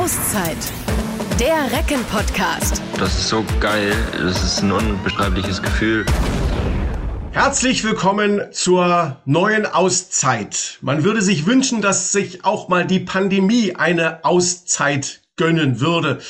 Auszeit. Der Recken-Podcast. Das ist so geil. Das ist ein unbeschreibliches Gefühl. Herzlich willkommen zur neuen Auszeit. Man würde sich wünschen, dass sich auch mal die Pandemie eine Auszeit gönnen würde.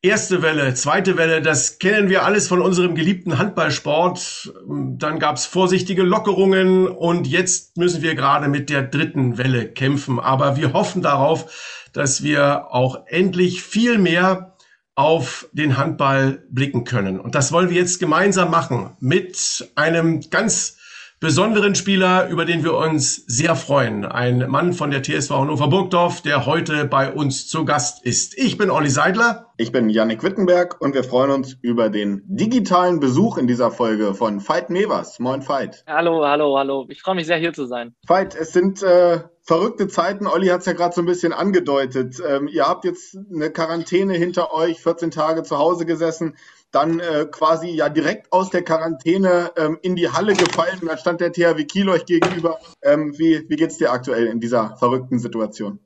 Erste Welle, zweite Welle, das kennen wir alles von unserem geliebten Handballsport. Dann gab's vorsichtige Lockerungen und jetzt müssen wir gerade mit der dritten Welle kämpfen. Aber wir hoffen darauf, dass wir auch endlich viel mehr auf den Handball blicken können. Und das wollen wir jetzt gemeinsam machen mit einem ganz besonderen Spieler, über den wir uns sehr freuen. Ein Mann von der TSV Hannover Burgdorf, der heute bei uns zu Gast ist. Ich bin Olli Seidler. Ich bin Yannick Wittenberg und wir freuen uns über den digitalen Besuch in dieser Folge von Veit Nevers. Moin Veit. Hallo, hallo, hallo. Ich freue mich sehr, hier zu sein. Veit, es sind äh, verrückte Zeiten. Olli hat es ja gerade so ein bisschen angedeutet. Ähm, ihr habt jetzt eine Quarantäne hinter euch, 14 Tage zu Hause gesessen dann äh, quasi ja direkt aus der Quarantäne ähm, in die Halle gefallen. Da stand der THW Kiel euch gegenüber. Ähm, wie wie geht es dir aktuell in dieser verrückten Situation?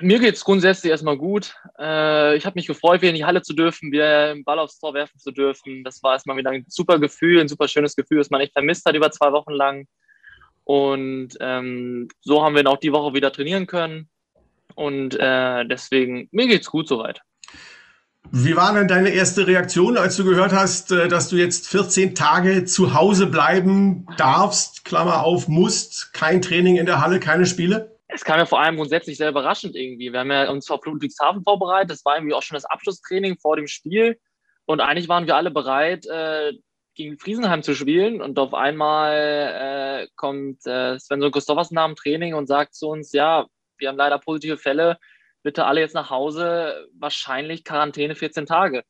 Mir geht es grundsätzlich erstmal gut. Äh, ich habe mich gefreut, wieder in die Halle zu dürfen, wieder den Ball aufs Tor werfen zu dürfen. Das war erstmal wieder ein super Gefühl, ein super schönes Gefühl, das man echt vermisst hat über zwei Wochen lang. Und ähm, so haben wir auch die Woche wieder trainieren können. Und äh, deswegen, mir geht's gut soweit. Wie war denn deine erste Reaktion, als du gehört hast, äh, dass du jetzt 14 Tage zu Hause bleiben darfst, Klammer auf, musst, kein Training in der Halle, keine Spiele? Es kam ja vor allem grundsätzlich sehr überraschend irgendwie. Wir haben ja uns auf Ludwigshafen vorbereitet. Das war irgendwie auch schon das Abschlusstraining vor dem Spiel. Und eigentlich waren wir alle bereit, äh, gegen Friesenheim zu spielen. Und auf einmal äh, kommt äh, Sven Christophers nach dem Training und sagt zu uns, ja, wir haben leider positive Fälle bitte alle jetzt nach Hause, wahrscheinlich Quarantäne 14 Tage.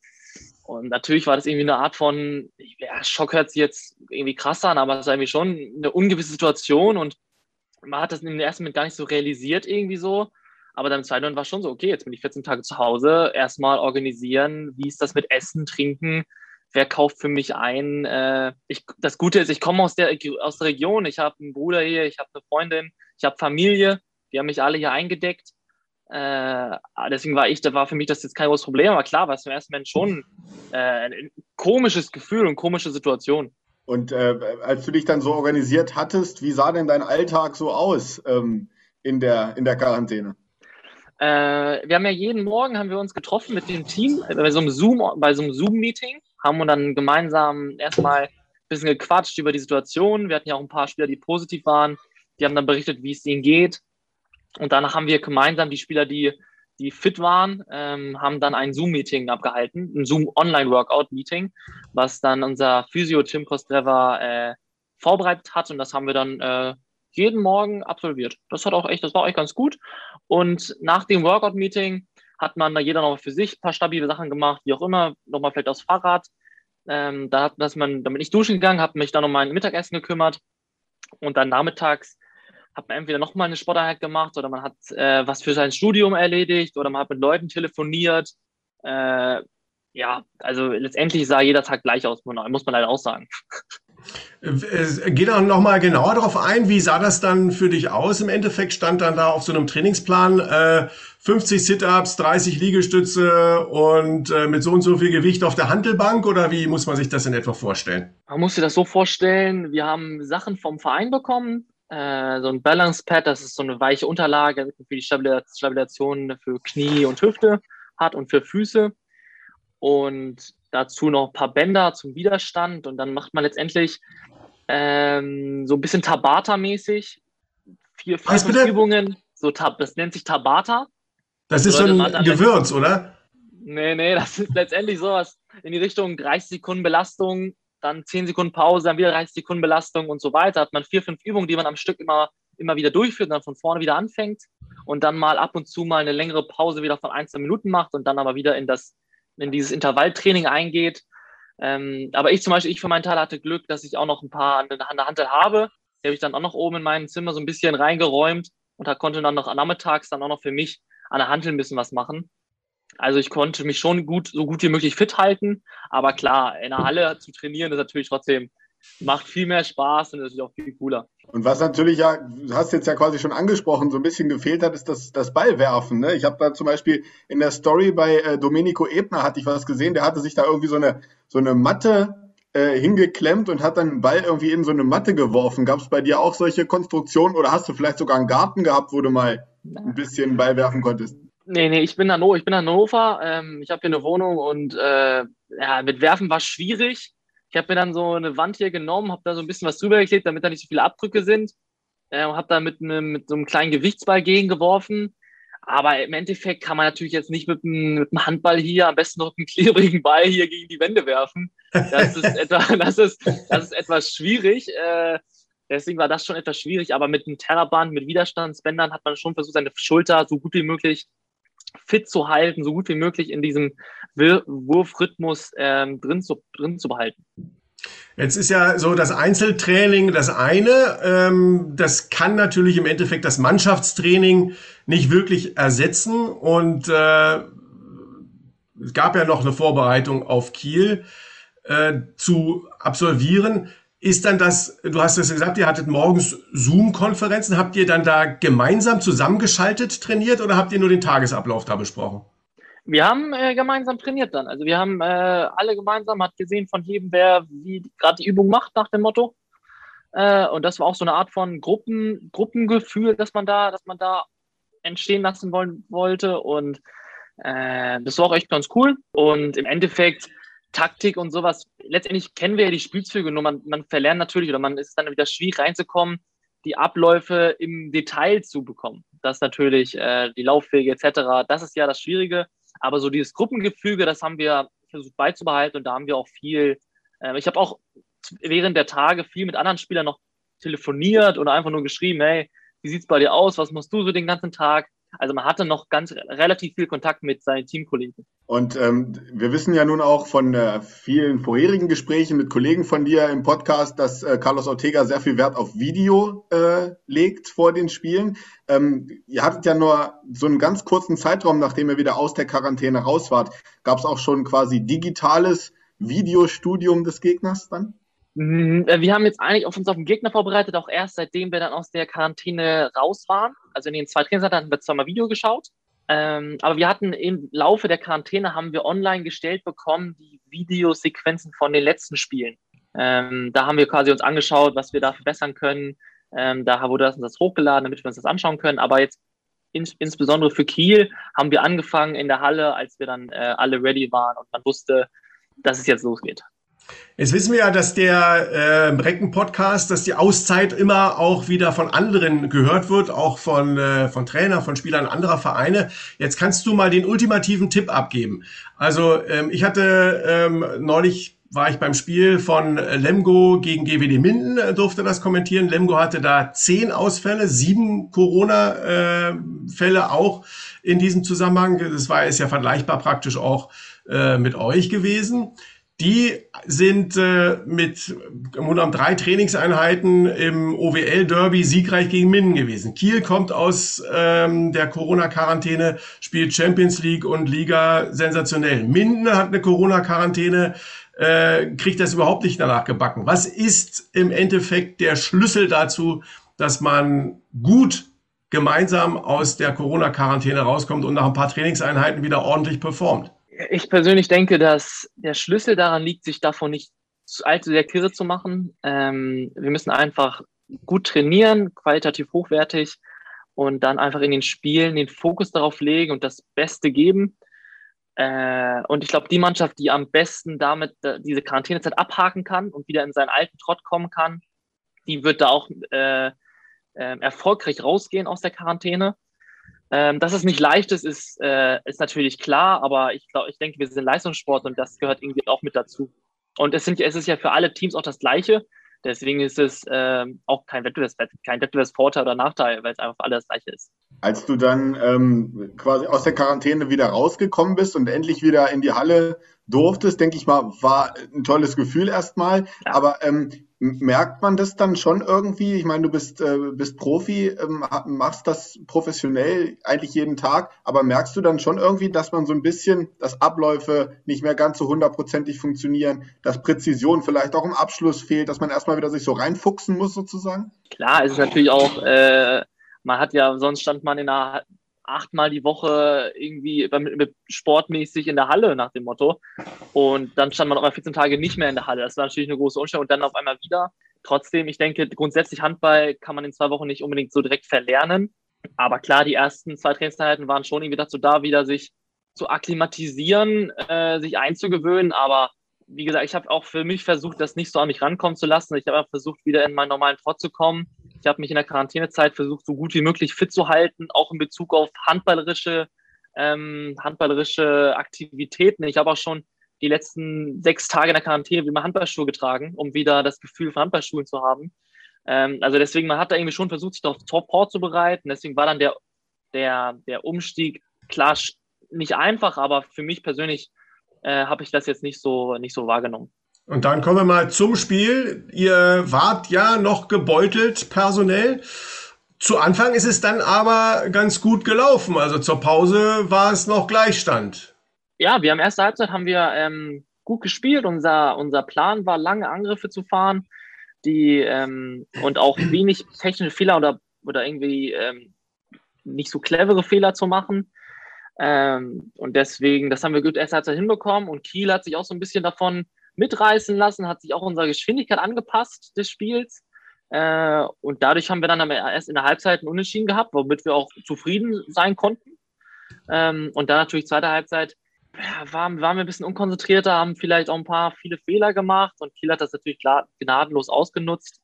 Und natürlich war das irgendwie eine Art von, ja, Schock hört sich jetzt irgendwie krass an, aber es ist irgendwie schon eine ungewisse Situation und man hat das in den ersten Moment gar nicht so realisiert irgendwie so. Aber dann im zweiten Moment war schon so, okay, jetzt bin ich 14 Tage zu Hause, erstmal organisieren, wie ist das mit Essen, Trinken, wer kauft für mich ein. Äh, ich, das Gute ist, ich komme aus der, aus der Region, ich habe einen Bruder hier, ich habe eine Freundin, ich habe Familie, die haben mich alle hier eingedeckt. Äh, deswegen war ich, da war für mich das jetzt kein großes Problem, aber klar war es im ersten Moment schon äh, ein komisches Gefühl und komische Situation. Und äh, als du dich dann so organisiert hattest, wie sah denn dein Alltag so aus ähm, in, der, in der Quarantäne? Äh, wir haben ja jeden Morgen haben wir uns getroffen mit dem Team bei so einem Zoom, bei so einem Zoom-Meeting, haben wir dann gemeinsam erstmal ein bisschen gequatscht über die Situation. Wir hatten ja auch ein paar Spieler, die positiv waren. Die haben dann berichtet, wie es ihnen geht. Und danach haben wir gemeinsam die Spieler, die, die fit waren, ähm, haben dann ein Zoom-Meeting abgehalten, ein Zoom-Online-Workout-Meeting, was dann unser Physio Tim Kostrever äh, vorbereitet hat. Und das haben wir dann äh, jeden Morgen absolviert. Das hat auch echt, das war echt ganz gut. Und nach dem Workout-Meeting hat man da jeder noch für sich ein paar stabile Sachen gemacht, wie auch immer, nochmal vielleicht aufs Fahrrad. Ähm, da hat dass man, damit ich duschen gegangen, habe mich dann um mein Mittagessen gekümmert und dann nachmittags hat man entweder nochmal eine Sporteinheit gemacht oder man hat äh, was für sein Studium erledigt oder man hat mit Leuten telefoniert. Äh, ja, also letztendlich sah jeder Tag gleich aus, muss man leider auch sagen. Geh doch nochmal genauer darauf ein, wie sah das dann für dich aus? Im Endeffekt stand dann da auf so einem Trainingsplan äh, 50 Sit-Ups, 30 Liegestütze und äh, mit so und so viel Gewicht auf der Handelbank oder wie muss man sich das in etwa vorstellen? Man muss sich das so vorstellen, wir haben Sachen vom Verein bekommen, äh, so ein Balance Pad, das ist so eine weiche Unterlage, für die Stabilisation für Knie und Hüfte hat und für Füße. Und dazu noch ein paar Bänder zum Widerstand. Und dann macht man letztendlich ähm, so ein bisschen Tabata-mäßig. Vier, vier Was? Übungen. So, das nennt sich Tabata. Das ist so ein Gewürz, oder? Nee, nee, das ist letztendlich sowas in die Richtung 30 Sekunden Belastung dann 10 Sekunden Pause, dann wieder 30 Sekunden Belastung und so weiter. Hat man vier, fünf Übungen, die man am Stück immer, immer wieder durchführt und dann von vorne wieder anfängt und dann mal ab und zu mal eine längere Pause wieder von ein, zwei Minuten macht und dann aber wieder in, das, in dieses Intervalltraining eingeht. Ähm, aber ich zum Beispiel, ich für meinen Teil hatte Glück, dass ich auch noch ein paar an der Handel habe. Die habe ich dann auch noch oben in meinem Zimmer so ein bisschen reingeräumt und da konnte dann noch nachmittags dann auch noch für mich an der Handel ein bisschen was machen. Also ich konnte mich schon gut, so gut wie möglich fit halten. Aber klar, in der Halle zu trainieren ist natürlich trotzdem macht viel mehr Spaß und ist auch viel cooler. Und was natürlich ja, du hast jetzt ja quasi schon angesprochen, so ein bisschen gefehlt hat, ist das, das Ballwerfen. Ne? Ich habe da zum Beispiel in der Story bei äh, Domenico Ebner hatte ich was gesehen, der hatte sich da irgendwie so eine, so eine Matte äh, hingeklemmt und hat dann einen Ball irgendwie in so eine Matte geworfen. Gab es bei dir auch solche Konstruktionen oder hast du vielleicht sogar einen Garten gehabt, wo du mal ein bisschen Ball werfen konntest? Nee, nee, ich bin in Hannover. Ich, bin in Hannover. Ähm, ich habe hier eine Wohnung und äh, ja, mit Werfen war schwierig. Ich habe mir dann so eine Wand hier genommen, habe da so ein bisschen was drüber geklebt, damit da nicht so viele Abdrücke sind. Äh, habe da mit, ne, mit so einem kleinen Gewichtsball gegengeworfen. Aber im Endeffekt kann man natürlich jetzt nicht mit einem, mit einem Handball hier, am besten noch mit einem klebrigen Ball hier gegen die Wände werfen. Das ist, etwa, das ist, das ist etwas schwierig. Äh, deswegen war das schon etwas schwierig. Aber mit einem Terraband, mit Widerstandsbändern hat man schon versucht, seine Schulter so gut wie möglich fit zu halten, so gut wie möglich in diesem Wurfrhythmus ähm, drin, zu, drin zu behalten. Jetzt ist ja so das Einzeltraining das eine. Ähm, das kann natürlich im Endeffekt das Mannschaftstraining nicht wirklich ersetzen. Und äh, es gab ja noch eine Vorbereitung auf Kiel äh, zu absolvieren. Ist dann das, du hast es gesagt, ihr hattet morgens Zoom-Konferenzen. Habt ihr dann da gemeinsam zusammengeschaltet trainiert oder habt ihr nur den Tagesablauf da besprochen? Wir haben äh, gemeinsam trainiert dann. Also wir haben äh, alle gemeinsam, hat gesehen von jedem, wer wie gerade die Übung macht nach dem Motto. Äh, und das war auch so eine Art von Gruppen, Gruppengefühl, dass man da, dass man da entstehen lassen wollen, wollte. Und äh, das war auch echt ganz cool. Und im Endeffekt Taktik und sowas. Letztendlich kennen wir ja die Spielzüge, nur man, man verlernt natürlich oder man ist dann wieder schwierig reinzukommen, die Abläufe im Detail zu bekommen. Das natürlich, äh, die Laufwege etc., das ist ja das Schwierige. Aber so dieses Gruppengefüge, das haben wir versucht beizubehalten und da haben wir auch viel, äh, ich habe auch während der Tage viel mit anderen Spielern noch telefoniert oder einfach nur geschrieben, hey, wie sieht's bei dir aus? Was machst du so den ganzen Tag? Also man hatte noch ganz relativ viel Kontakt mit seinen Teamkollegen. Und ähm, wir wissen ja nun auch von äh, vielen vorherigen Gesprächen mit Kollegen von dir im Podcast, dass äh, Carlos Ortega sehr viel Wert auf Video äh, legt vor den Spielen. Ähm, ihr hattet ja nur so einen ganz kurzen Zeitraum, nachdem ihr wieder aus der Quarantäne raus wart. Gab es auch schon quasi digitales Videostudium des Gegners dann? Mhm, äh, wir haben jetzt eigentlich auf uns auf den Gegner vorbereitet, auch erst seitdem wir dann aus der Quarantäne raus waren. Also in den zwei Trainingszeiten hatten wir zweimal Video geschaut. Ähm, aber wir hatten im Laufe der Quarantäne haben wir online gestellt bekommen die Videosequenzen von den letzten Spielen. Ähm, da haben wir quasi uns angeschaut, was wir da verbessern können. Ähm, da wurde das, das hochgeladen, damit wir uns das anschauen können. Aber jetzt ins, insbesondere für Kiel haben wir angefangen in der Halle, als wir dann äh, alle ready waren und man wusste, dass es jetzt losgeht. Jetzt wissen wir ja, dass der äh, Recken-Podcast, dass die Auszeit immer auch wieder von anderen gehört wird, auch von, äh, von Trainern, von Spielern anderer Vereine. Jetzt kannst du mal den ultimativen Tipp abgeben. Also ähm, ich hatte ähm, neulich war ich beim Spiel von Lemgo gegen GWD Minden, äh, durfte das kommentieren. Lemgo hatte da zehn Ausfälle, sieben Corona-Fälle äh, auch in diesem Zusammenhang. Das war ist ja vergleichbar praktisch auch äh, mit euch gewesen. Die sind äh, mit um drei Trainingseinheiten im OWL-Derby siegreich gegen Minden gewesen. Kiel kommt aus ähm, der Corona-Quarantäne, spielt Champions League und Liga sensationell. Minden hat eine Corona-Quarantäne, äh, kriegt das überhaupt nicht danach gebacken. Was ist im Endeffekt der Schlüssel dazu, dass man gut gemeinsam aus der Corona-Quarantäne rauskommt und nach ein paar Trainingseinheiten wieder ordentlich performt? Ich persönlich denke, dass der Schlüssel daran liegt, sich davon nicht allzu sehr kirre zu machen. Ähm, wir müssen einfach gut trainieren, qualitativ hochwertig und dann einfach in den Spielen den Fokus darauf legen und das Beste geben. Äh, und ich glaube, die Mannschaft, die am besten damit äh, diese Quarantänezeit abhaken kann und wieder in seinen alten Trott kommen kann, die wird da auch äh, äh erfolgreich rausgehen aus der Quarantäne. Ähm, dass es nicht leicht ist, ist, äh, ist natürlich klar, aber ich glaube, ich denke, wir sind Leistungssport und das gehört irgendwie auch mit dazu. Und es, sind, es ist ja für alle Teams auch das Gleiche. Deswegen ist es äh, auch kein, Wettbewerbs kein Wettbewerbsvorteil oder Nachteil, weil es einfach für alle das Gleiche ist. Als du dann ähm, quasi aus der Quarantäne wieder rausgekommen bist und endlich wieder in die Halle durftest, denke ich mal, war ein tolles Gefühl erstmal. Ja. Aber ähm, merkt man das dann schon irgendwie? Ich meine, du bist, äh, bist Profi, ähm, machst das professionell eigentlich jeden Tag, aber merkst du dann schon irgendwie, dass man so ein bisschen, dass Abläufe nicht mehr ganz so hundertprozentig funktionieren, dass Präzision vielleicht auch im Abschluss fehlt, dass man erstmal wieder sich so reinfuchsen muss sozusagen? Klar, es ist natürlich auch, äh, man hat ja, sonst stand man in einer achtmal die Woche irgendwie sportmäßig in der Halle nach dem Motto. Und dann stand man auf einmal 14 Tage nicht mehr in der Halle. Das war natürlich eine große Umstellung und dann auf einmal wieder. Trotzdem, ich denke, grundsätzlich Handball kann man in zwei Wochen nicht unbedingt so direkt verlernen. Aber klar, die ersten zwei Trainingseinheiten waren schon irgendwie dazu da, wieder sich zu akklimatisieren, äh, sich einzugewöhnen. Aber wie gesagt, ich habe auch für mich versucht, das nicht so an mich rankommen zu lassen. Ich habe versucht, wieder in meinen normalen Trott zu kommen ich habe mich in der Quarantänezeit versucht, so gut wie möglich fit zu halten, auch in Bezug auf handballerische, ähm, handballerische Aktivitäten. Ich habe auch schon die letzten sechs Tage in der Quarantäne mal Handballschuhe getragen, um wieder das Gefühl von Handballschuhen zu haben. Ähm, also deswegen, man hat da irgendwie schon versucht, sich darauf vorzubereiten. Deswegen war dann der, der, der Umstieg klar nicht einfach, aber für mich persönlich äh, habe ich das jetzt nicht so, nicht so wahrgenommen. Und dann kommen wir mal zum Spiel. Ihr wart ja noch gebeutelt personell. Zu Anfang ist es dann aber ganz gut gelaufen. Also zur Pause war es noch Gleichstand. Ja, wir haben erste Halbzeit haben wir ähm, gut gespielt. Unser, unser Plan war, lange Angriffe zu fahren, die ähm, und auch wenig technische Fehler oder, oder irgendwie ähm, nicht so clevere Fehler zu machen. Ähm, und deswegen, das haben wir gut erste Halbzeit hinbekommen. Und Kiel hat sich auch so ein bisschen davon mitreißen lassen, hat sich auch unserer Geschwindigkeit angepasst des Spiels. Äh, und dadurch haben wir dann erst in der Halbzeit einen Unentschieden gehabt, womit wir auch zufrieden sein konnten. Ähm, und dann natürlich zweite Halbzeit ja, waren, waren wir ein bisschen unkonzentrierter, haben vielleicht auch ein paar viele Fehler gemacht und Kiel hat das natürlich gnadenlos ausgenutzt.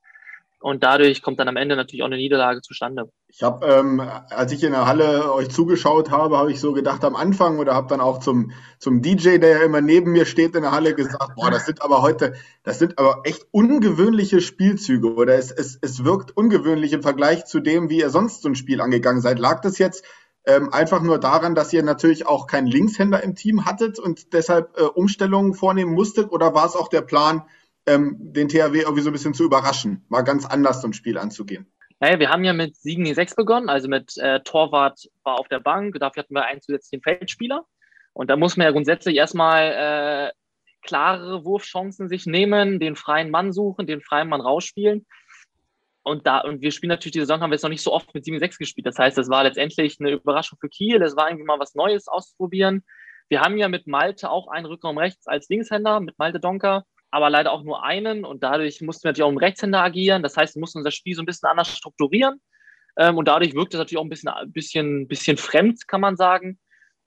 Und dadurch kommt dann am Ende natürlich auch eine Niederlage zustande. Ich habe, ähm, als ich in der Halle euch zugeschaut habe, habe ich so gedacht am Anfang oder habe dann auch zum, zum DJ, der ja immer neben mir steht in der Halle, gesagt, boah, das sind aber heute, das sind aber echt ungewöhnliche Spielzüge oder es, es, es wirkt ungewöhnlich im Vergleich zu dem, wie ihr sonst so ein Spiel angegangen seid. Lag das jetzt ähm, einfach nur daran, dass ihr natürlich auch keinen Linkshänder im Team hattet und deshalb äh, Umstellungen vornehmen musstet oder war es auch der Plan, ähm, den THW irgendwie so ein bisschen zu überraschen, mal ganz anders ein Spiel anzugehen? Naja, wir haben ja mit Siegen 6 begonnen, also mit äh, Torwart war auf der Bank, dafür hatten wir einen zusätzlichen Feldspieler. Und da muss man ja grundsätzlich erstmal äh, klare Wurfchancen sich nehmen, den freien Mann suchen, den freien Mann rausspielen. Und da, und wir spielen natürlich die Saison, haben wir jetzt noch nicht so oft mit 7-6 gespielt. Das heißt, das war letztendlich eine Überraschung für Kiel. Es war irgendwie mal was Neues auszuprobieren. Wir haben ja mit Malte auch einen Rückraum rechts als Linkshänder, mit Malte Donker aber leider auch nur einen und dadurch mussten wir natürlich auch im Rechtshänder agieren. Das heißt, wir mussten unser Spiel so ein bisschen anders strukturieren ähm, und dadurch wirkt es natürlich auch ein bisschen, bisschen, bisschen fremd, kann man sagen.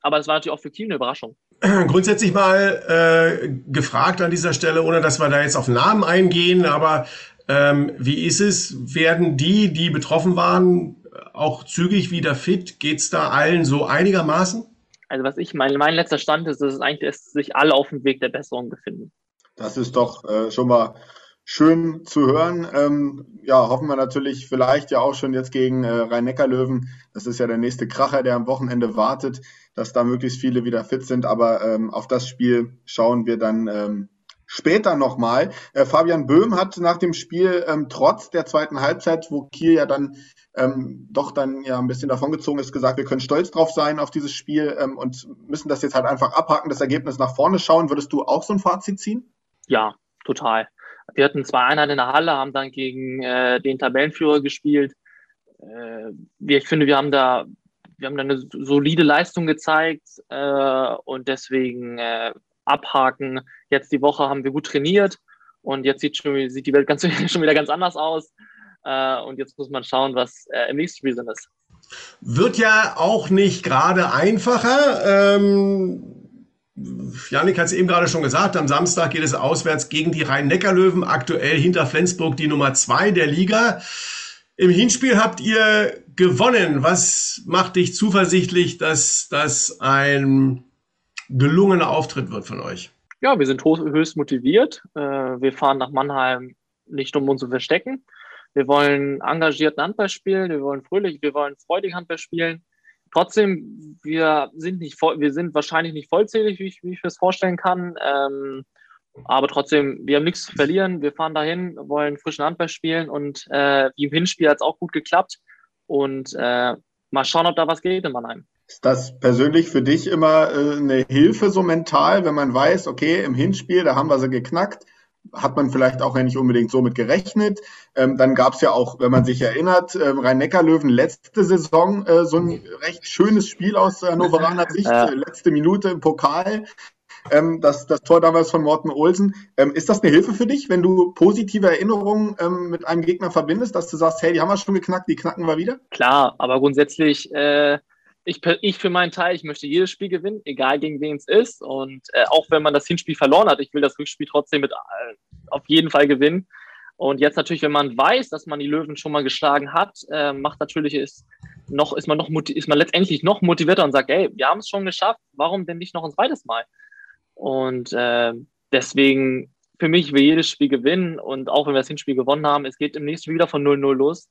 Aber es war natürlich auch für Kiel eine Überraschung. Grundsätzlich mal äh, gefragt an dieser Stelle, ohne dass wir da jetzt auf Namen eingehen, aber ähm, wie ist es? Werden die, die betroffen waren, auch zügig wieder fit? Geht es da allen so einigermaßen? Also was ich, mein, mein letzter Stand ist, dass es eigentlich dass sich alle auf dem Weg der Besserung befinden. Das ist doch äh, schon mal schön zu hören. Ähm, ja, hoffen wir natürlich vielleicht ja auch schon jetzt gegen äh, Rhein-Neckar-Löwen. Das ist ja der nächste Kracher, der am Wochenende wartet, dass da möglichst viele wieder fit sind. Aber ähm, auf das Spiel schauen wir dann ähm, später nochmal. Äh, Fabian Böhm hat nach dem Spiel ähm, trotz der zweiten Halbzeit, wo Kiel ja dann ähm, doch dann ja ein bisschen davongezogen ist, gesagt, wir können stolz drauf sein auf dieses Spiel ähm, und müssen das jetzt halt einfach abhaken, das Ergebnis nach vorne schauen. Würdest du auch so ein Fazit ziehen? Ja, total. Wir hatten zwei Einheiten in der Halle, haben dann gegen äh, den Tabellenführer gespielt. Äh, ich finde, wir haben da, wir haben da eine solide Leistung gezeigt äh, und deswegen äh, abhaken. Jetzt die Woche haben wir gut trainiert und jetzt sieht, schon, sieht die Welt ganz, schon wieder ganz anders aus. Äh, und jetzt muss man schauen, was äh, im nächsten Spiel ist. Wird ja auch nicht gerade einfacher. Ähm Janik hat es eben gerade schon gesagt, am Samstag geht es auswärts gegen die Rhein-Neckar-Löwen, aktuell hinter Flensburg die Nummer zwei der Liga. Im Hinspiel habt ihr gewonnen. Was macht dich zuversichtlich, dass das ein gelungener Auftritt wird von euch? Ja, wir sind höchst motiviert. Äh, wir fahren nach Mannheim nicht, um uns zu verstecken. Wir wollen engagierten Handball spielen, wir wollen fröhlich, wir wollen freudig Handball spielen. Trotzdem, wir sind nicht wir sind wahrscheinlich nicht vollzählig, wie ich, wie ich mir das vorstellen kann. Ähm, aber trotzdem, wir haben nichts zu verlieren. Wir fahren dahin, wollen frischen Handball spielen und äh, wie im Hinspiel hat es auch gut geklappt. Und äh, mal schauen, ob da was geht in Mannheim. Ist das persönlich für dich immer äh, eine Hilfe so mental, wenn man weiß, okay, im Hinspiel, da haben wir sie geknackt, hat man vielleicht auch ja nicht unbedingt so mit gerechnet. Ähm, dann gab es ja auch, wenn man sich erinnert, äh, Rhein-Neckar-Löwen letzte Saison äh, so ein recht schönes Spiel aus Hannoveraner Sicht, ja. Äh, letzte Minute im Pokal. Ähm, das, das Tor damals von Morten Olsen. Ähm, ist das eine Hilfe für dich, wenn du positive Erinnerungen ähm, mit einem Gegner verbindest, dass du sagst, hey, die haben wir schon geknackt, die knacken wir wieder? Klar, aber grundsätzlich äh, ich, ich für meinen Teil, ich möchte jedes Spiel gewinnen, egal gegen wen es ist. Und äh, auch wenn man das Hinspiel verloren hat, ich will das Rückspiel trotzdem mit äh, auf jeden Fall gewinnen. Und jetzt natürlich, wenn man weiß, dass man die Löwen schon mal geschlagen hat, äh, macht natürlich ist noch ist man noch ist man letztendlich noch motivierter und sagt, ey, wir haben es schon geschafft, warum denn nicht noch ein zweites Mal? Und äh, deswegen für mich will jedes Spiel gewinnen und auch wenn wir das Hinspiel gewonnen haben, es geht im nächsten Spiel wieder von 0-0 los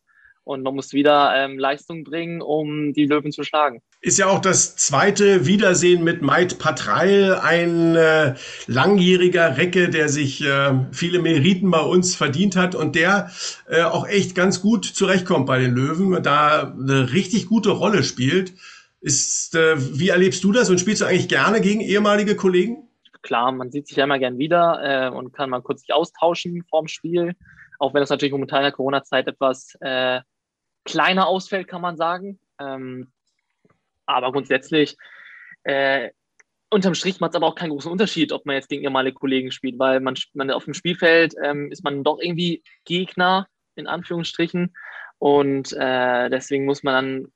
und man muss wieder ähm, Leistung bringen, um die Löwen zu schlagen. Ist ja auch das zweite Wiedersehen mit Maid Patreil, ein äh, langjähriger Recke, der sich äh, viele Meriten bei uns verdient hat und der äh, auch echt ganz gut zurechtkommt bei den Löwen, da eine richtig gute Rolle spielt. Ist, äh, wie erlebst du das und spielst du eigentlich gerne gegen ehemalige Kollegen? Klar, man sieht sich ja immer gern wieder äh, und kann mal kurz sich austauschen vorm Spiel, auch wenn es natürlich momentan in der Corona-Zeit etwas äh, kleiner ausfällt, kann man sagen. Ähm, aber grundsätzlich, äh, unterm Strich macht es aber auch keinen großen Unterschied, ob man jetzt gegen ehemalige Kollegen spielt, weil man, man auf dem Spielfeld ähm, ist man doch irgendwie Gegner, in Anführungsstrichen. Und äh, deswegen muss man dann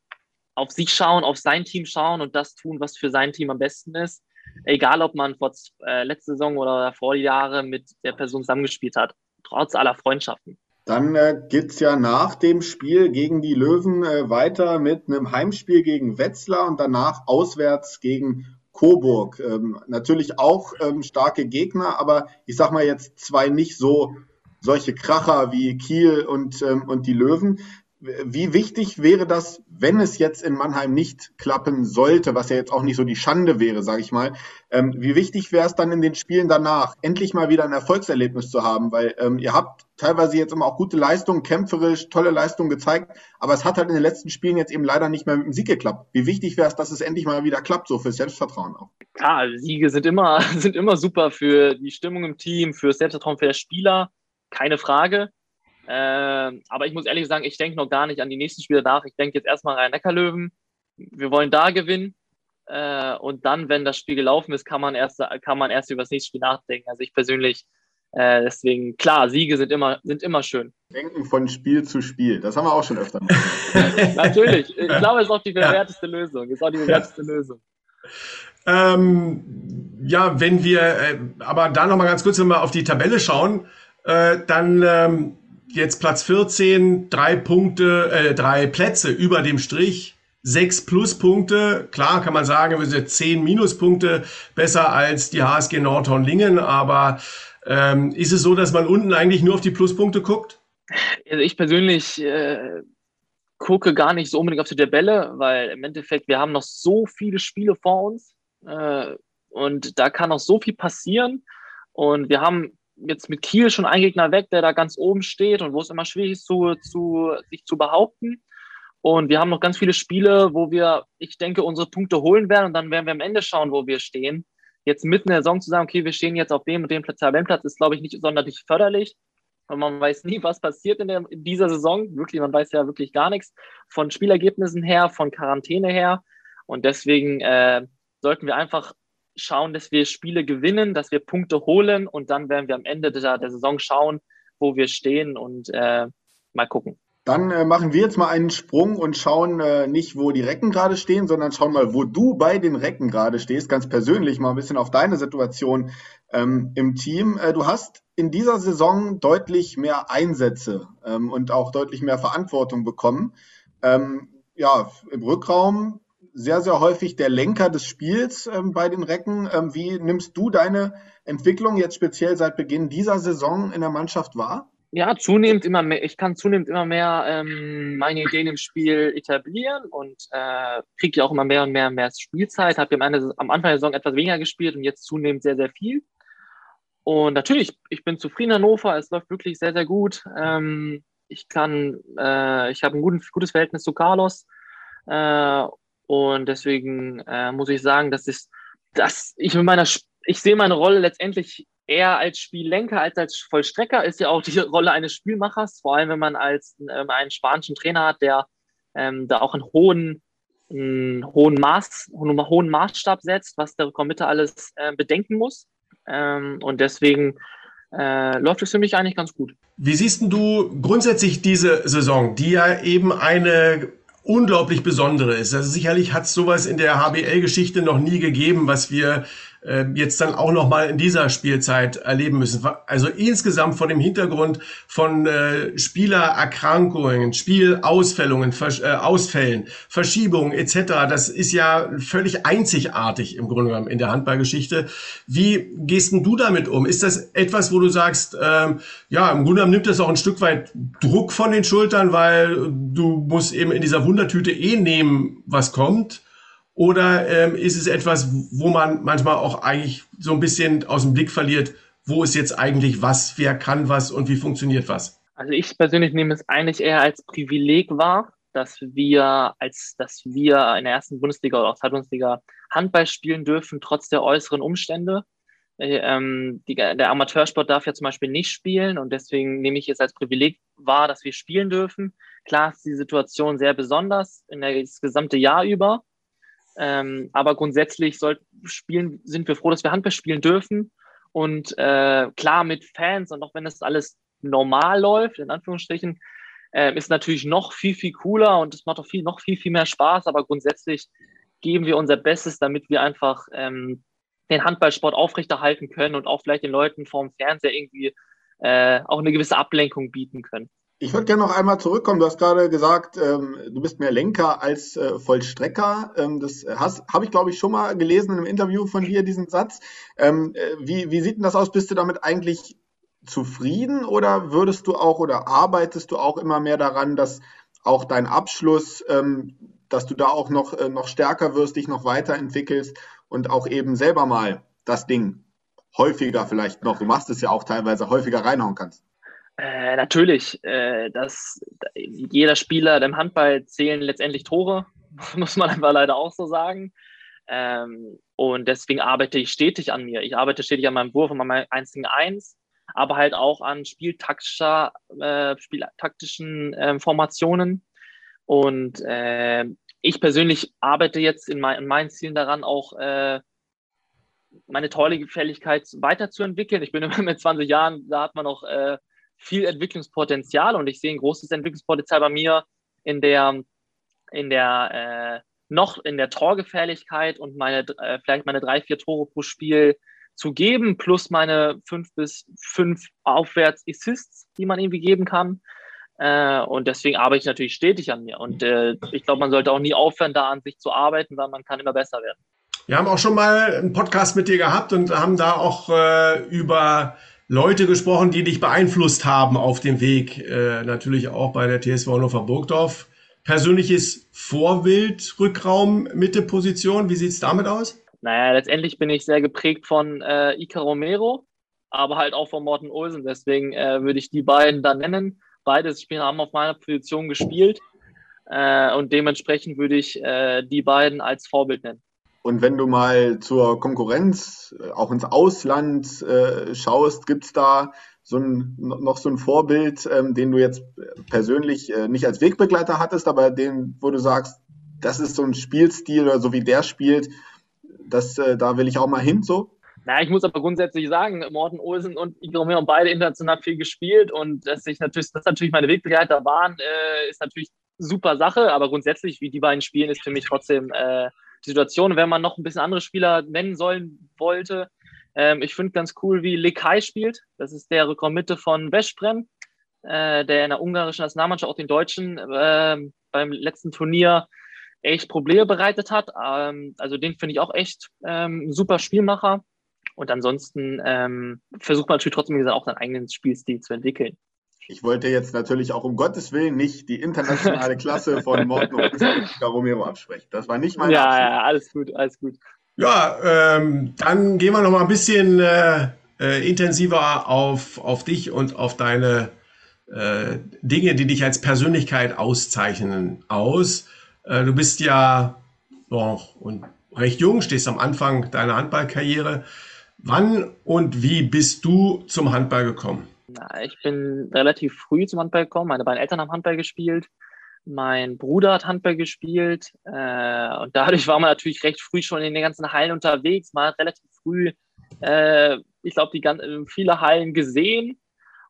auf sich schauen, auf sein Team schauen und das tun, was für sein Team am besten ist. Egal, ob man vor äh, letzte Saison oder vor die Jahre mit der Person zusammengespielt hat, trotz aller Freundschaften. Dann äh, geht ja nach dem Spiel gegen die Löwen äh, weiter mit einem Heimspiel gegen Wetzlar und danach auswärts gegen Coburg. Ähm, natürlich auch ähm, starke Gegner, aber ich sag mal jetzt zwei nicht so solche Kracher wie Kiel und, ähm, und die Löwen. Wie wichtig wäre das, wenn es jetzt in Mannheim nicht klappen sollte, was ja jetzt auch nicht so die Schande wäre, sage ich mal. Ähm, wie wichtig wäre es dann in den Spielen danach, endlich mal wieder ein Erfolgserlebnis zu haben? Weil ähm, ihr habt teilweise jetzt immer auch gute Leistungen, kämpferisch, tolle Leistungen gezeigt, aber es hat halt in den letzten Spielen jetzt eben leider nicht mehr mit dem Sieg geklappt. Wie wichtig wäre es, dass es endlich mal wieder klappt, so für Selbstvertrauen auch? Klar, Siege sind immer, sind immer super für die Stimmung im Team, für das Selbstvertrauen für der Spieler, keine Frage. Äh, aber ich muss ehrlich sagen, ich denke noch gar nicht an die nächsten Spiele nach. Ich denke jetzt erstmal Rhein-Neckar-Löwen. Wir wollen da gewinnen. Äh, und dann, wenn das Spiel gelaufen ist, kann man erst, kann man erst über das nächste Spiel nachdenken. Also ich persönlich, äh, deswegen, klar, Siege sind immer, sind immer schön. Denken von Spiel zu Spiel. Das haben wir auch schon öfter Natürlich. Ich glaube, es ist auch die bewährteste ja. Lösung. Ist auch die bewährteste ja. Lösung. Ähm, ja, wenn wir äh, aber da nochmal ganz kurz mal auf die Tabelle schauen, äh, dann ähm, jetzt Platz 14, drei Punkte, äh, drei Plätze über dem Strich, sechs Pluspunkte. Klar kann man sagen, wir sind zehn Minuspunkte besser als die HSG Nordhorn-Lingen, aber ähm, ist es so, dass man unten eigentlich nur auf die Pluspunkte guckt? Also ich persönlich äh, gucke gar nicht so unbedingt auf die Tabelle, weil im Endeffekt wir haben noch so viele Spiele vor uns äh, und da kann noch so viel passieren. Und wir haben jetzt mit Kiel schon ein Gegner weg, der da ganz oben steht und wo es immer schwierig ist, zu, zu, sich zu behaupten. Und wir haben noch ganz viele Spiele, wo wir, ich denke, unsere Punkte holen werden und dann werden wir am Ende schauen, wo wir stehen. Jetzt mitten in der Saison zu sagen, okay, wir stehen jetzt auf dem und dem Platz, Tabellenplatz, ist, glaube ich, nicht sonderlich förderlich. Und man weiß nie, was passiert in, der, in dieser Saison. Wirklich, man weiß ja wirklich gar nichts von Spielergebnissen her, von Quarantäne her. Und deswegen äh, sollten wir einfach schauen, dass wir Spiele gewinnen, dass wir Punkte holen und dann werden wir am Ende der, der Saison schauen, wo wir stehen und äh, mal gucken. Dann äh, machen wir jetzt mal einen Sprung und schauen äh, nicht, wo die Recken gerade stehen, sondern schauen mal, wo du bei den Recken gerade stehst, ganz persönlich mal ein bisschen auf deine Situation ähm, im Team. Äh, du hast in dieser Saison deutlich mehr Einsätze ähm, und auch deutlich mehr Verantwortung bekommen. Ähm, ja, im Rückraum sehr, sehr häufig der Lenker des Spiels ähm, bei den Recken. Ähm, wie nimmst du deine Entwicklung jetzt speziell seit Beginn dieser Saison in der Mannschaft wahr? ja, zunehmend immer mehr, ich kann zunehmend immer mehr ähm, meine Ideen im Spiel etablieren und äh, kriege ja auch immer mehr und mehr und mehr Spielzeit. Habe am, am Anfang der Saison etwas weniger gespielt und jetzt zunehmend sehr, sehr viel. Und natürlich, ich bin zufrieden in Hannover, es läuft wirklich sehr, sehr gut. Ähm, ich kann, äh, ich habe ein guten, gutes Verhältnis zu Carlos. Äh, und deswegen äh, muss ich sagen, dass ich, dass ich mit meiner, ich sehe meine Rolle letztendlich eher als Spiellenker als als Vollstrecker ist ja auch die Rolle eines Spielmachers, vor allem wenn man als ähm, einen spanischen Trainer hat, der ähm, da auch einen hohen, einen hohen, Maß, einen hohen Maßstab setzt, was der Kommiter alles äh, bedenken muss. Ähm, und deswegen äh, läuft es für mich eigentlich ganz gut. Wie siehst du grundsätzlich diese Saison, die ja eben eine unglaublich besondere ist? Also sicherlich hat es sowas in der HBL-Geschichte noch nie gegeben, was wir äh, jetzt dann auch noch mal in dieser Spielzeit erleben müssen. Also insgesamt vor dem Hintergrund von äh, Spielererkrankungen, Spielausfällungen, äh, Ausfällen, Verschiebungen etc. Das ist ja völlig einzigartig im Grunde genommen in der Handballgeschichte. Wie gehst denn du damit um? Ist das etwas, wo du sagst, ähm, ja, im Grunde genommen nimmt das auch ein Stück weit Druck von den Schultern, weil du musst eben in dieser Wundertüte eh nehmen, was kommt? Oder ähm, ist es etwas, wo man manchmal auch eigentlich so ein bisschen aus dem Blick verliert, wo ist jetzt eigentlich was, wer kann was und wie funktioniert was? Also ich persönlich nehme es eigentlich eher als Privileg wahr, dass wir, als dass wir in der ersten Bundesliga oder auch zweiten Bundesliga Handball spielen dürfen, trotz der äußeren Umstände. Äh, ähm, die, der Amateursport darf ja zum Beispiel nicht spielen und deswegen nehme ich es als Privileg wahr, dass wir spielen dürfen. Klar ist die Situation sehr besonders in der, das gesamte Jahr über. Ähm, aber grundsätzlich soll, spielen, sind wir froh, dass wir Handball spielen dürfen. Und äh, klar mit Fans und auch wenn das alles normal läuft, in Anführungsstrichen, äh, ist natürlich noch viel, viel cooler und es macht auch viel, noch viel, viel mehr Spaß. Aber grundsätzlich geben wir unser Bestes, damit wir einfach ähm, den Handballsport aufrechterhalten können und auch vielleicht den Leuten vorm Fernseher irgendwie äh, auch eine gewisse Ablenkung bieten können. Ich würde gerne noch einmal zurückkommen. Du hast gerade gesagt, ähm, du bist mehr Lenker als äh, Vollstrecker. Ähm, das habe ich, glaube ich, schon mal gelesen in einem Interview von dir, diesen Satz. Ähm, äh, wie, wie sieht denn das aus? Bist du damit eigentlich zufrieden oder würdest du auch oder arbeitest du auch immer mehr daran, dass auch dein Abschluss, ähm, dass du da auch noch, äh, noch stärker wirst, dich noch weiterentwickelst und auch eben selber mal das Ding häufiger vielleicht noch, du machst es ja auch teilweise häufiger reinhauen kannst? Äh, natürlich, äh, dass jeder Spieler im Handball zählen letztendlich Tore, muss man einfach leider auch so sagen. Ähm, und deswegen arbeite ich stetig an mir. Ich arbeite stetig an meinem Wurf und an meinem 1 gegen 1, aber halt auch an spieltaktischer, äh, spieltaktischen äh, Formationen. Und äh, ich persönlich arbeite jetzt in, mein, in, meinen Zielen daran, auch äh, meine Torgefälligkeit weiterzuentwickeln. Ich bin immer mit 20 Jahren, da hat man noch äh, viel Entwicklungspotenzial und ich sehe ein großes Entwicklungspotenzial bei mir in der, in der äh, noch in der Torgefährlichkeit und meine, äh, vielleicht meine drei, vier Tore pro Spiel zu geben, plus meine fünf bis fünf aufwärts Assists, die man irgendwie geben kann. Äh, und deswegen arbeite ich natürlich stetig an mir. Und äh, ich glaube, man sollte auch nie aufhören, da an sich zu arbeiten, weil man kann immer besser werden. Wir haben auch schon mal einen Podcast mit dir gehabt und haben da auch äh, über Leute gesprochen, die dich beeinflusst haben auf dem Weg, äh, natürlich auch bei der TSV Hannover Burgdorf. Persönliches Vorbild, Rückraum, Mitte, Position, wie sieht es damit aus? Naja, letztendlich bin ich sehr geprägt von äh, Ika Romero, aber halt auch von Morten Olsen. Deswegen äh, würde ich die beiden da nennen. Beide Spieler haben auf meiner Position gespielt äh, und dementsprechend würde ich äh, die beiden als Vorbild nennen. Und wenn du mal zur Konkurrenz, äh, auch ins Ausland äh, schaust, gibt's da so ein, noch so ein Vorbild, ähm, den du jetzt persönlich äh, nicht als Wegbegleiter hattest, aber den, wo du sagst, das ist so ein Spielstil oder so wie der spielt, das, äh, da will ich auch mal hin so? Na, ich muss aber grundsätzlich sagen, Morten Olsen und Igor haben beide international viel gespielt und dass ich natürlich, dass natürlich meine Wegbegleiter waren, äh, ist natürlich super Sache, aber grundsätzlich, wie die beiden spielen, ist für mich trotzdem äh, Situation, wenn man noch ein bisschen andere Spieler nennen sollen wollte. Ähm, ich finde ganz cool, wie Lekai spielt. Das ist der Rückraummitte von Veszprem, äh, der in der ungarischen Nationalmannschaft auch den Deutschen äh, beim letzten Turnier echt Probleme bereitet hat. Ähm, also den finde ich auch echt ähm, super Spielmacher. Und ansonsten ähm, versucht man natürlich trotzdem, wie gesagt, auch seinen eigenen Spielstil zu entwickeln. Ich wollte jetzt natürlich auch um Gottes Willen nicht die internationale Klasse von Morten und Romero absprechen. Das war nicht meine ja, Absicht. Ja, alles gut, alles gut. Ja, ähm, dann gehen wir noch mal ein bisschen äh, äh, intensiver auf, auf dich und auf deine äh, Dinge, die dich als Persönlichkeit auszeichnen, aus. Äh, du bist ja noch und recht jung, stehst am Anfang deiner Handballkarriere. Wann und wie bist du zum Handball gekommen? Ich bin relativ früh zum Handball gekommen. Meine beiden Eltern haben Handball gespielt. Mein Bruder hat Handball gespielt. Äh, und dadurch war man natürlich recht früh schon in den ganzen Hallen unterwegs. Man hat relativ früh, äh, ich glaube, die viele Hallen gesehen.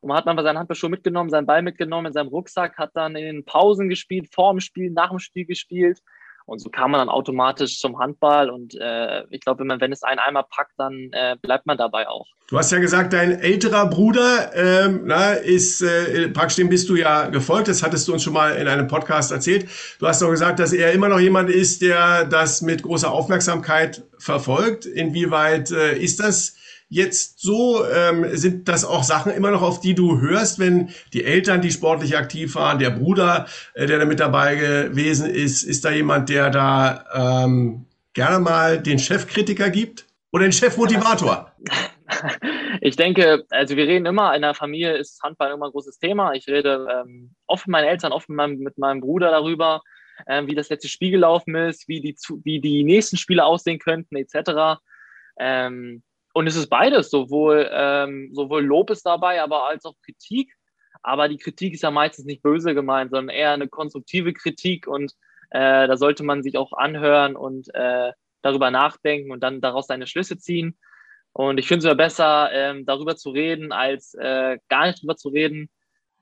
Und man hat dann seinen Handballschuh mitgenommen, seinen Ball mitgenommen in seinem Rucksack, hat dann in den Pausen gespielt, vor dem Spiel, nach dem Spiel gespielt. Und so kam man dann automatisch zum Handball. Und äh, ich glaube, wenn, man, wenn es einen einmal packt, dann äh, bleibt man dabei auch. Du hast ja gesagt, dein älterer Bruder ähm, na, ist äh, praktisch dem bist du ja gefolgt. Das hattest du uns schon mal in einem Podcast erzählt. Du hast doch gesagt, dass er immer noch jemand ist, der das mit großer Aufmerksamkeit verfolgt. Inwieweit äh, ist das? Jetzt so? Ähm, sind das auch Sachen immer noch, auf die du hörst, wenn die Eltern, die sportlich aktiv waren, der Bruder, äh, der da mit dabei gewesen ist, ist da jemand, der da ähm, gerne mal den Chefkritiker gibt oder den Chefmotivator? Ich denke, also wir reden immer, in der Familie ist Handball immer ein großes Thema. Ich rede ähm, oft mit meinen Eltern, oft mit meinem, mit meinem Bruder darüber, ähm, wie das letzte Spiel gelaufen ist, wie die, wie die nächsten Spiele aussehen könnten, etc. Ähm, und es ist beides, sowohl, ähm, sowohl Lob ist dabei, aber als auch Kritik. Aber die Kritik ist ja meistens nicht böse gemeint, sondern eher eine konstruktive Kritik und äh, da sollte man sich auch anhören und äh, darüber nachdenken und dann daraus seine Schlüsse ziehen. Und ich finde es ja besser, ähm, darüber zu reden, als äh, gar nicht darüber zu reden.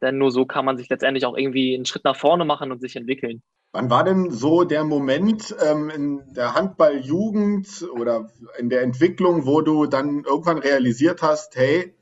Denn nur so kann man sich letztendlich auch irgendwie einen Schritt nach vorne machen und sich entwickeln. Wann war denn so der Moment ähm, in der Handballjugend oder in der Entwicklung, wo du dann irgendwann realisiert hast, hey,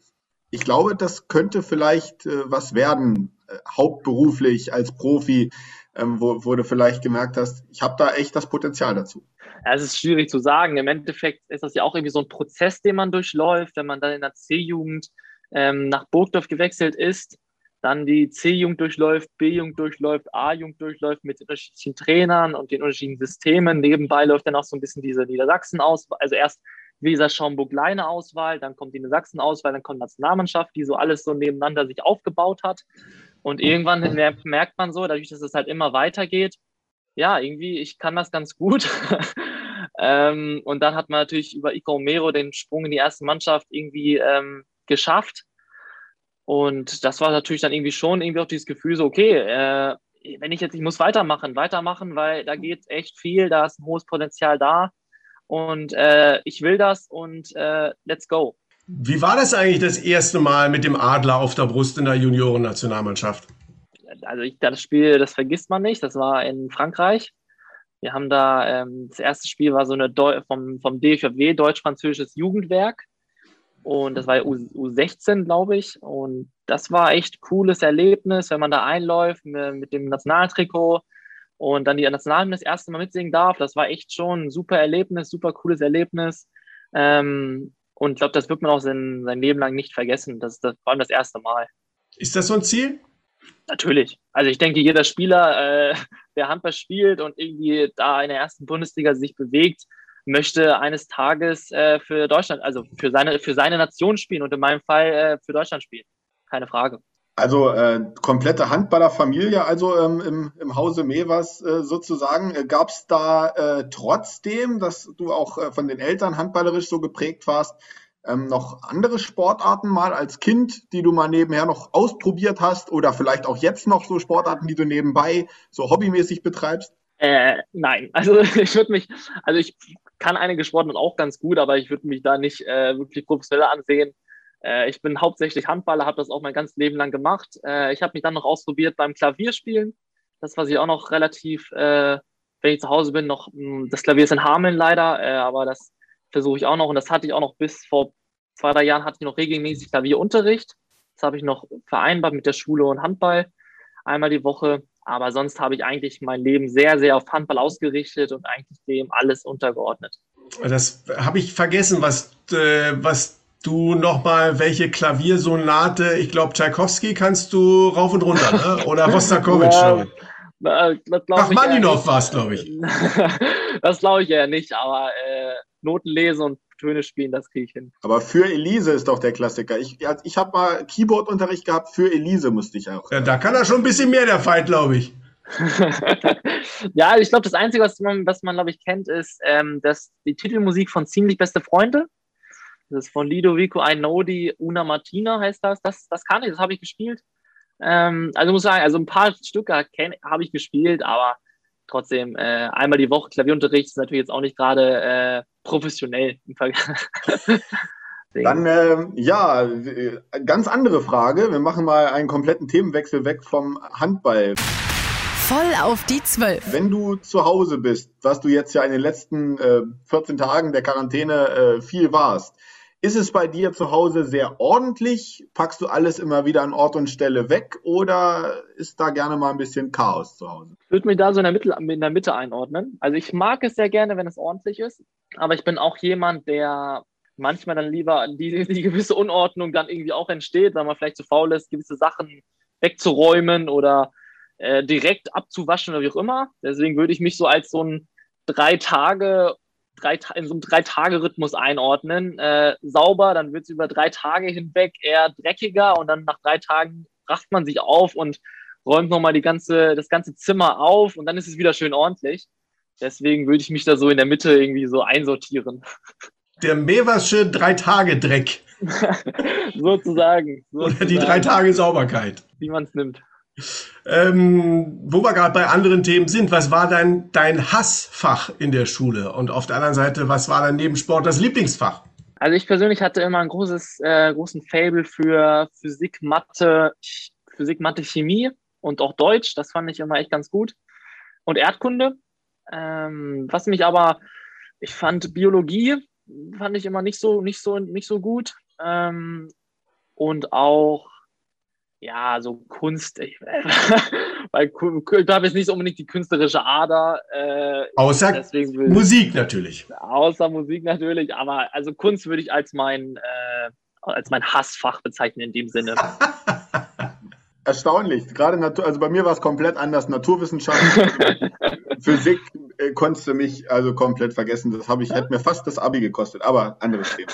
ich glaube, das könnte vielleicht äh, was werden, äh, hauptberuflich als Profi, ähm, wo, wo du vielleicht gemerkt hast, ich habe da echt das Potenzial dazu? Ja, es ist schwierig zu sagen. Im Endeffekt ist das ja auch irgendwie so ein Prozess, den man durchläuft, wenn man dann in der C-Jugend ähm, nach Burgdorf gewechselt ist dann die C-Jugend durchläuft, B-Jugend durchläuft, A-Jugend durchläuft mit unterschiedlichen Trainern und den unterschiedlichen Systemen. Nebenbei läuft dann auch so ein bisschen diese Niedersachsen-Auswahl, also erst Weser Schaumburg-Leine Auswahl, dann kommt die Niedersachsen-Auswahl, dann kommt Nationalmannschaft, die so alles so nebeneinander sich aufgebaut hat. Und irgendwann merkt man so, dadurch, dass es halt immer weitergeht, ja, irgendwie, ich kann das ganz gut. ähm, und dann hat man natürlich über Ico Romero den Sprung in die erste Mannschaft irgendwie ähm, geschafft. Und das war natürlich dann irgendwie schon irgendwie auch dieses Gefühl so, okay, äh, wenn ich jetzt, ich muss weitermachen, weitermachen, weil da geht echt viel, da ist ein hohes Potenzial da und äh, ich will das und äh, let's go. Wie war das eigentlich das erste Mal mit dem Adler auf der Brust in der Juniorennationalmannschaft? Also ich, das Spiel, das vergisst man nicht, das war in Frankreich. Wir haben da, ähm, das erste Spiel war so eine Deu vom, vom DFW, Deutsch-Französisches Jugendwerk. Und das war ja U, U16, glaube ich. Und das war echt cooles Erlebnis, wenn man da einläuft mit, dem Nationaltrikot und dann die Nationalhymne das erste Mal mitsingen darf. Das war echt schon ein super Erlebnis, super cooles Erlebnis. Ähm, und ich glaube, das wird man auch sein, sein Leben lang nicht vergessen. Das ist das, vor allem das erste Mal. Ist das so ein Ziel? Natürlich. Also ich denke, jeder Spieler, äh, der Handball spielt und irgendwie da in der ersten Bundesliga sich bewegt, möchte eines Tages äh, für Deutschland, also für seine, für seine Nation spielen und in meinem Fall äh, für Deutschland spielen. Keine Frage. Also äh, komplette Handballerfamilie, also ähm, im, im Hause Mevers äh, sozusagen. Äh, Gab es da äh, trotzdem, dass du auch äh, von den Eltern handballerisch so geprägt warst, ähm, noch andere Sportarten mal als Kind, die du mal nebenher noch ausprobiert hast oder vielleicht auch jetzt noch so Sportarten, die du nebenbei so hobbymäßig betreibst? Äh, nein, also ich würde mich, also ich kann einige Sportarten auch ganz gut, aber ich würde mich da nicht äh, wirklich professionell ansehen. Äh, ich bin hauptsächlich Handballer, habe das auch mein ganzes Leben lang gemacht. Äh, ich habe mich dann noch ausprobiert beim Klavierspielen. Das, was ich auch noch relativ, äh, wenn ich zu Hause bin, noch, mh, hm, das Klavier ist in Hameln leider, äh, aber das versuche ich auch noch und das hatte ich auch noch bis vor zwei, drei Jahren hatte ich noch regelmäßig Klavierunterricht. Das habe ich noch vereinbart mit der Schule und Handball einmal die Woche. Aber sonst habe ich eigentlich mein Leben sehr, sehr auf Handball ausgerichtet und eigentlich dem alles untergeordnet. Das habe ich vergessen, was, äh, was du nochmal welche Klaviersonate, ich glaube Tchaikovsky kannst du rauf und runter, ne? oder Rostakowitsch. Ja, ich eher Rachmaninow nicht. war es, glaube ich. das glaube ich eher nicht, aber äh, Noten lesen und Töne spielen, das kriege ich hin. Aber für Elise ist doch der Klassiker. Ich, ich habe mal Keyboard-Unterricht gehabt, für Elise musste ich auch. Ja, da kann er schon ein bisschen mehr, der Feind, glaube ich. ja, ich glaube, das Einzige, was man, was man glaube ich, kennt, ist ähm, dass die Titelmusik von Ziemlich Beste Freunde. Das ist von Lidovico Einodi, Una Martina heißt das. Das, das kann ich, das habe ich gespielt. Ähm, also muss sagen, also ein paar Stücke habe ich gespielt, aber trotzdem äh, einmal die Woche Klavierunterricht ist natürlich jetzt auch nicht gerade äh, professionell im Vergleich. Dann, ähm, ja, äh, ganz andere Frage. Wir machen mal einen kompletten Themenwechsel weg vom Handball. Voll auf die Zwölf. Wenn du zu Hause bist, was du jetzt ja in den letzten äh, 14 Tagen der Quarantäne äh, viel warst, ist es bei dir zu Hause sehr ordentlich? Packst du alles immer wieder an Ort und Stelle weg oder ist da gerne mal ein bisschen Chaos zu Hause? Ich würde mich da so in der, Mitte, in der Mitte einordnen. Also ich mag es sehr gerne, wenn es ordentlich ist, aber ich bin auch jemand, der manchmal dann lieber die, die gewisse Unordnung dann irgendwie auch entsteht, weil man vielleicht zu faul ist, gewisse Sachen wegzuräumen oder äh, direkt abzuwaschen oder wie auch immer. Deswegen würde ich mich so als so ein drei Tage, drei, in so einem Drei-Tage-Rhythmus einordnen. Äh, sauber, dann wird es über drei Tage hinweg eher dreckiger und dann nach drei Tagen rafft man sich auf und räumt nochmal die ganze, das ganze Zimmer auf und dann ist es wieder schön ordentlich. Deswegen würde ich mich da so in der Mitte irgendwie so einsortieren. Der Meversche Drei-Tage-Dreck. sozusagen, sozusagen. Oder die drei Tage Sauberkeit. Wie man es nimmt. Ähm, wo wir gerade bei anderen Themen sind, was war dein, dein Hassfach in der Schule? Und auf der anderen Seite, was war dein Nebensport das Lieblingsfach? Also ich persönlich hatte immer ein großes, äh, großen Fable für Physik, Mathe, Physik, Mathe, Chemie und auch Deutsch. Das fand ich immer echt ganz gut. Und Erdkunde. Ähm, was mich aber, ich fand Biologie, fand ich immer nicht so, nicht so, nicht so gut. Ähm, und auch ja, so Kunst, ich, weil habe ich nicht so unbedingt die künstlerische Ader. Äh, außer Musik natürlich. Außer Musik natürlich, aber also Kunst würde ich als mein, äh, als mein Hassfach bezeichnen in dem Sinne. Erstaunlich. Gerade Natur, also bei mir war es komplett anders. Naturwissenschaften, Physik äh, konntest du mich also komplett vergessen. Das habe ich, hätte mir fast das Abi gekostet, aber anderes Thema.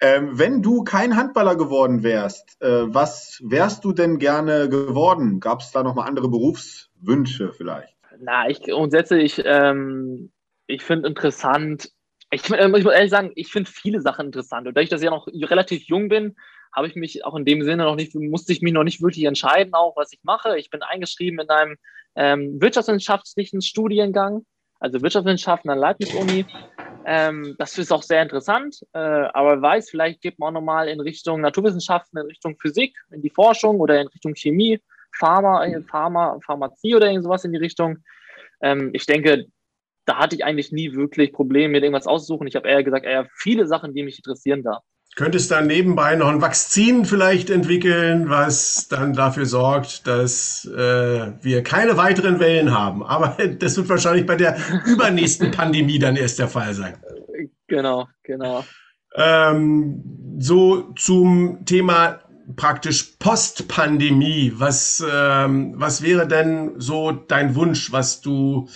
Ähm, wenn du kein Handballer geworden wärst, äh, was wärst du denn gerne geworden? Gab es da nochmal andere Berufswünsche vielleicht? Na, ich grundsätzlich, ähm, ich finde interessant, ich, äh, ich muss ehrlich sagen, ich finde viele Sachen interessant. Und da ich das ja noch relativ jung bin, habe ich mich auch in dem Sinne noch nicht, musste ich mich noch nicht wirklich entscheiden, auch was ich mache. Ich bin eingeschrieben in einem ähm, wirtschaftswissenschaftlichen Studiengang, also Wirtschaftswissenschaften an Leibniz-Uni. Ähm, das ist auch sehr interessant, äh, aber weiß, vielleicht geht man auch nochmal in Richtung Naturwissenschaften, in Richtung Physik, in die Forschung oder in Richtung Chemie, Pharma, äh, Pharma Pharmazie oder irgendwas in die Richtung. Ähm, ich denke, da hatte ich eigentlich nie wirklich Probleme, mir irgendwas auszusuchen. Ich habe eher gesagt, eher viele Sachen, die mich interessieren da. Könntest dann nebenbei noch ein Vakzin vielleicht entwickeln, was dann dafür sorgt, dass äh, wir keine weiteren Wellen haben. Aber das wird wahrscheinlich bei der übernächsten Pandemie dann erst der Fall sein. Genau, genau. Ähm, so zum Thema praktisch Postpandemie. Was, ähm, was wäre denn so dein Wunsch, was du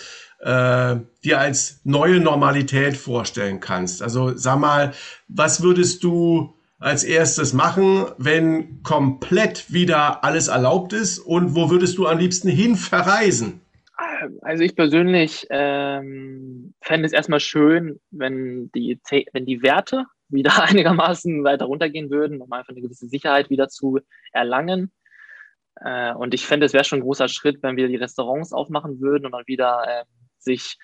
äh, dir als neue Normalität vorstellen kannst. Also sag mal, was würdest du als erstes machen, wenn komplett wieder alles erlaubt ist und wo würdest du am liebsten hin verreisen? Also ich persönlich ähm, fände es erstmal schön, wenn die, wenn die Werte wieder einigermaßen weiter runtergehen würden, um einfach eine gewisse Sicherheit wieder zu erlangen. Äh, und ich fände, es wäre schon ein großer Schritt, wenn wir die Restaurants aufmachen würden und dann wieder äh, sich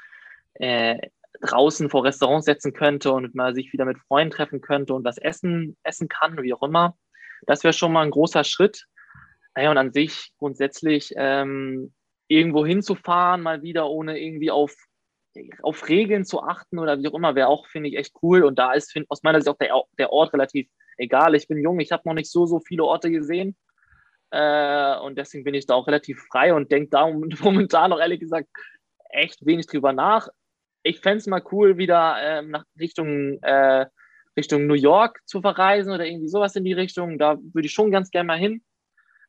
äh, draußen vor Restaurants setzen könnte und mal sich wieder mit Freunden treffen könnte und was essen, essen kann, wie auch immer. Das wäre schon mal ein großer Schritt. Naja, und an sich grundsätzlich ähm, irgendwo hinzufahren, mal wieder ohne irgendwie auf, auf Regeln zu achten oder wie auch immer, wäre auch, finde ich, echt cool. Und da ist find, aus meiner Sicht auch der, der Ort relativ egal. Ich bin jung, ich habe noch nicht so, so viele Orte gesehen. Äh, und deswegen bin ich da auch relativ frei und denke da momentan noch ehrlich gesagt echt wenig drüber nach. Ich fände es mal cool, wieder ähm, nach Richtung, äh, Richtung New York zu verreisen oder irgendwie sowas in die Richtung. Da würde ich schon ganz gerne mal hin.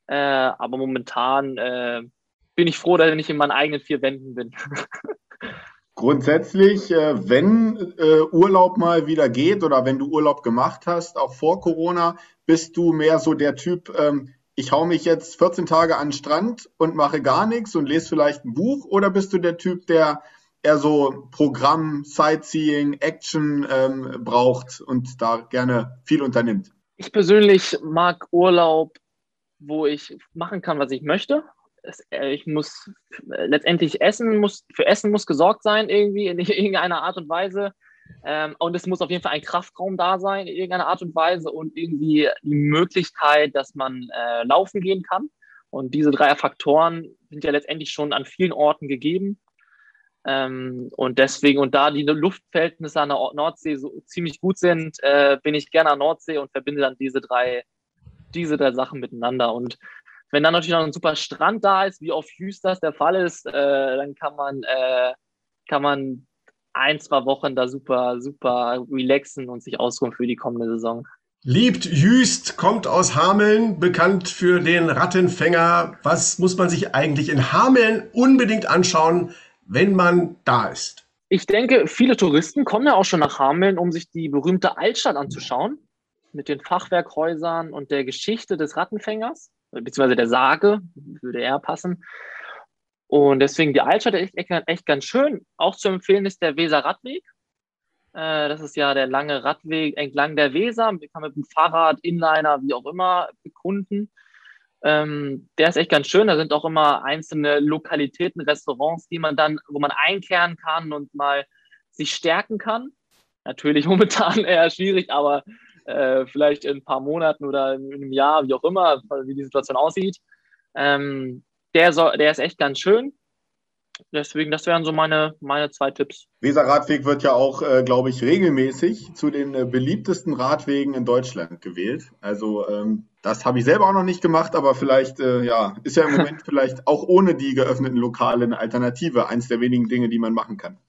Äh, aber momentan äh, bin ich froh, dass ich in meinen eigenen vier Wänden bin. Grundsätzlich, äh, wenn äh, Urlaub mal wieder geht oder wenn du Urlaub gemacht hast, auch vor Corona, bist du mehr so der Typ, ähm, ich hau mich jetzt 14 Tage an den Strand und mache gar nichts und lese vielleicht ein Buch? Oder bist du der Typ, der eher so Programm, Sightseeing, Action ähm, braucht und da gerne viel unternimmt? Ich persönlich mag Urlaub, wo ich machen kann, was ich möchte. Äh, ich muss äh, letztendlich essen, muss, für Essen muss gesorgt sein, irgendwie in irgendeiner Art und Weise. Ähm, und es muss auf jeden Fall ein Kraftraum da sein, in irgendeiner Art und Weise und irgendwie die Möglichkeit, dass man äh, laufen gehen kann. Und diese drei Faktoren sind ja letztendlich schon an vielen Orten gegeben. Ähm, und deswegen, und da die Luftverhältnisse an der Nordsee so ziemlich gut sind, äh, bin ich gerne an der Nordsee und verbinde dann diese drei, diese drei Sachen miteinander. Und wenn dann natürlich noch ein super Strand da ist, wie auf Hughes das der Fall ist, äh, dann kann man, äh, kann man ein, zwei Wochen da super, super relaxen und sich ausruhen für die kommende Saison. Liebt Jüst, kommt aus Hameln, bekannt für den Rattenfänger. Was muss man sich eigentlich in Hameln unbedingt anschauen, wenn man da ist? Ich denke, viele Touristen kommen ja auch schon nach Hameln, um sich die berühmte Altstadt anzuschauen, mit den Fachwerkhäusern und der Geschichte des Rattenfängers, beziehungsweise der Sage, würde eher passen. Und deswegen die Altstadt ist echt, echt ganz schön. Auch zu empfehlen ist der Weser Radweg. Äh, das ist ja der lange Radweg entlang der Weser. Man kann mit dem Fahrrad, Inliner, wie auch immer, bekunden. Ähm, der ist echt ganz schön. Da sind auch immer einzelne Lokalitäten, Restaurants, die man dann, wo man einkehren kann und mal sich stärken kann. Natürlich momentan eher schwierig, aber äh, vielleicht in ein paar Monaten oder in einem Jahr, wie auch immer, wie die Situation aussieht. Ähm, der, soll, der ist echt ganz schön. Deswegen, das wären so meine, meine zwei Tipps. Weser Radweg wird ja auch, äh, glaube ich, regelmäßig zu den äh, beliebtesten Radwegen in Deutschland gewählt. Also ähm, das habe ich selber auch noch nicht gemacht, aber vielleicht, äh, ja, ist ja im Moment vielleicht auch ohne die geöffneten Lokale eine Alternative, eins der wenigen Dinge, die man machen kann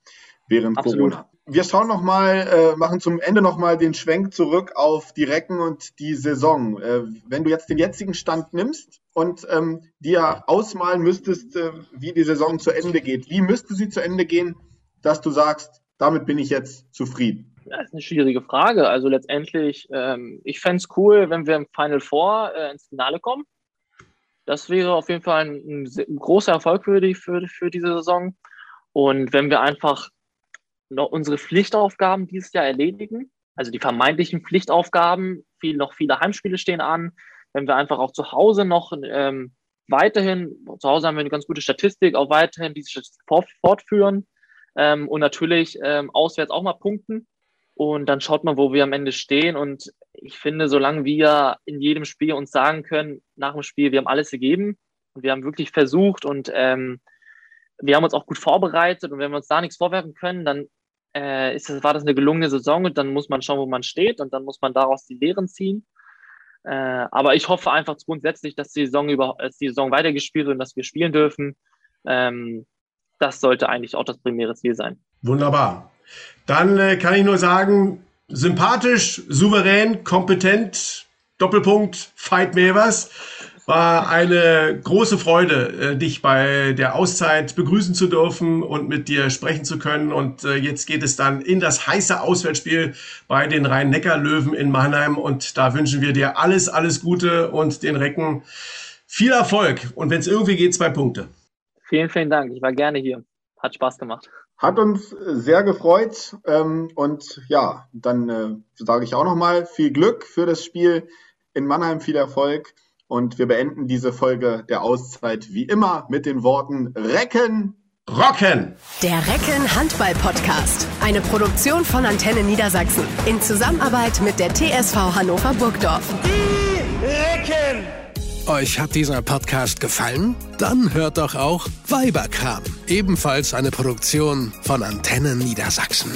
während Absolut. Corona. Wir schauen noch mal, äh, machen zum Ende noch mal den Schwenk zurück auf die Recken und die Saison. Äh, wenn du jetzt den jetzigen Stand nimmst und ähm, dir ausmalen müsstest, äh, wie die Saison zu Ende geht, wie müsste sie zu Ende gehen, dass du sagst, damit bin ich jetzt zufrieden? Das ist eine schwierige Frage. Also letztendlich, ähm, ich fände es cool, wenn wir im Final Four äh, ins Finale kommen. Das wäre auf jeden Fall ein, ein großer Erfolg für, die, für, für diese Saison. Und wenn wir einfach noch unsere Pflichtaufgaben dieses Jahr erledigen. Also die vermeintlichen Pflichtaufgaben, viel, noch viele Heimspiele stehen an. Wenn wir einfach auch zu Hause noch ähm, weiterhin, zu Hause haben wir eine ganz gute Statistik, auch weiterhin diese Statistik fortführen ähm, und natürlich ähm, auswärts auch mal punkten. Und dann schaut man, wo wir am Ende stehen. Und ich finde, solange wir in jedem Spiel uns sagen können, nach dem Spiel, wir haben alles gegeben und wir haben wirklich versucht und ähm, wir haben uns auch gut vorbereitet und wenn wir uns da nichts vorwerfen können, dann äh, ist das, war das eine gelungene Saison und dann muss man schauen, wo man steht und dann muss man daraus die Lehren ziehen. Äh, aber ich hoffe einfach grundsätzlich, dass die Saison, über, dass die Saison weitergespielt wird und dass wir spielen dürfen. Ähm, das sollte eigentlich auch das primäre Ziel sein. Wunderbar. Dann äh, kann ich nur sagen, sympathisch, souverän, kompetent, Doppelpunkt, Fight Mevers. War eine große Freude, äh, dich bei der Auszeit begrüßen zu dürfen und mit dir sprechen zu können. Und äh, jetzt geht es dann in das heiße Auswärtsspiel bei den Rhein-Neckar-Löwen in Mannheim. Und da wünschen wir dir alles, alles Gute und den Recken viel Erfolg. Und wenn es irgendwie geht, zwei Punkte. Vielen, vielen Dank. Ich war gerne hier. Hat Spaß gemacht. Hat uns sehr gefreut. Ähm, und ja, dann äh, sage ich auch nochmal viel Glück für das Spiel in Mannheim, viel Erfolg. Und wir beenden diese Folge der Auszeit wie immer mit den Worten Recken. Rocken! Der Recken Handball Podcast. Eine Produktion von Antenne Niedersachsen. In Zusammenarbeit mit der TSV Hannover Burgdorf. Die Recken! Euch hat dieser Podcast gefallen? Dann hört doch auch Weiberkram. Ebenfalls eine Produktion von Antenne Niedersachsen.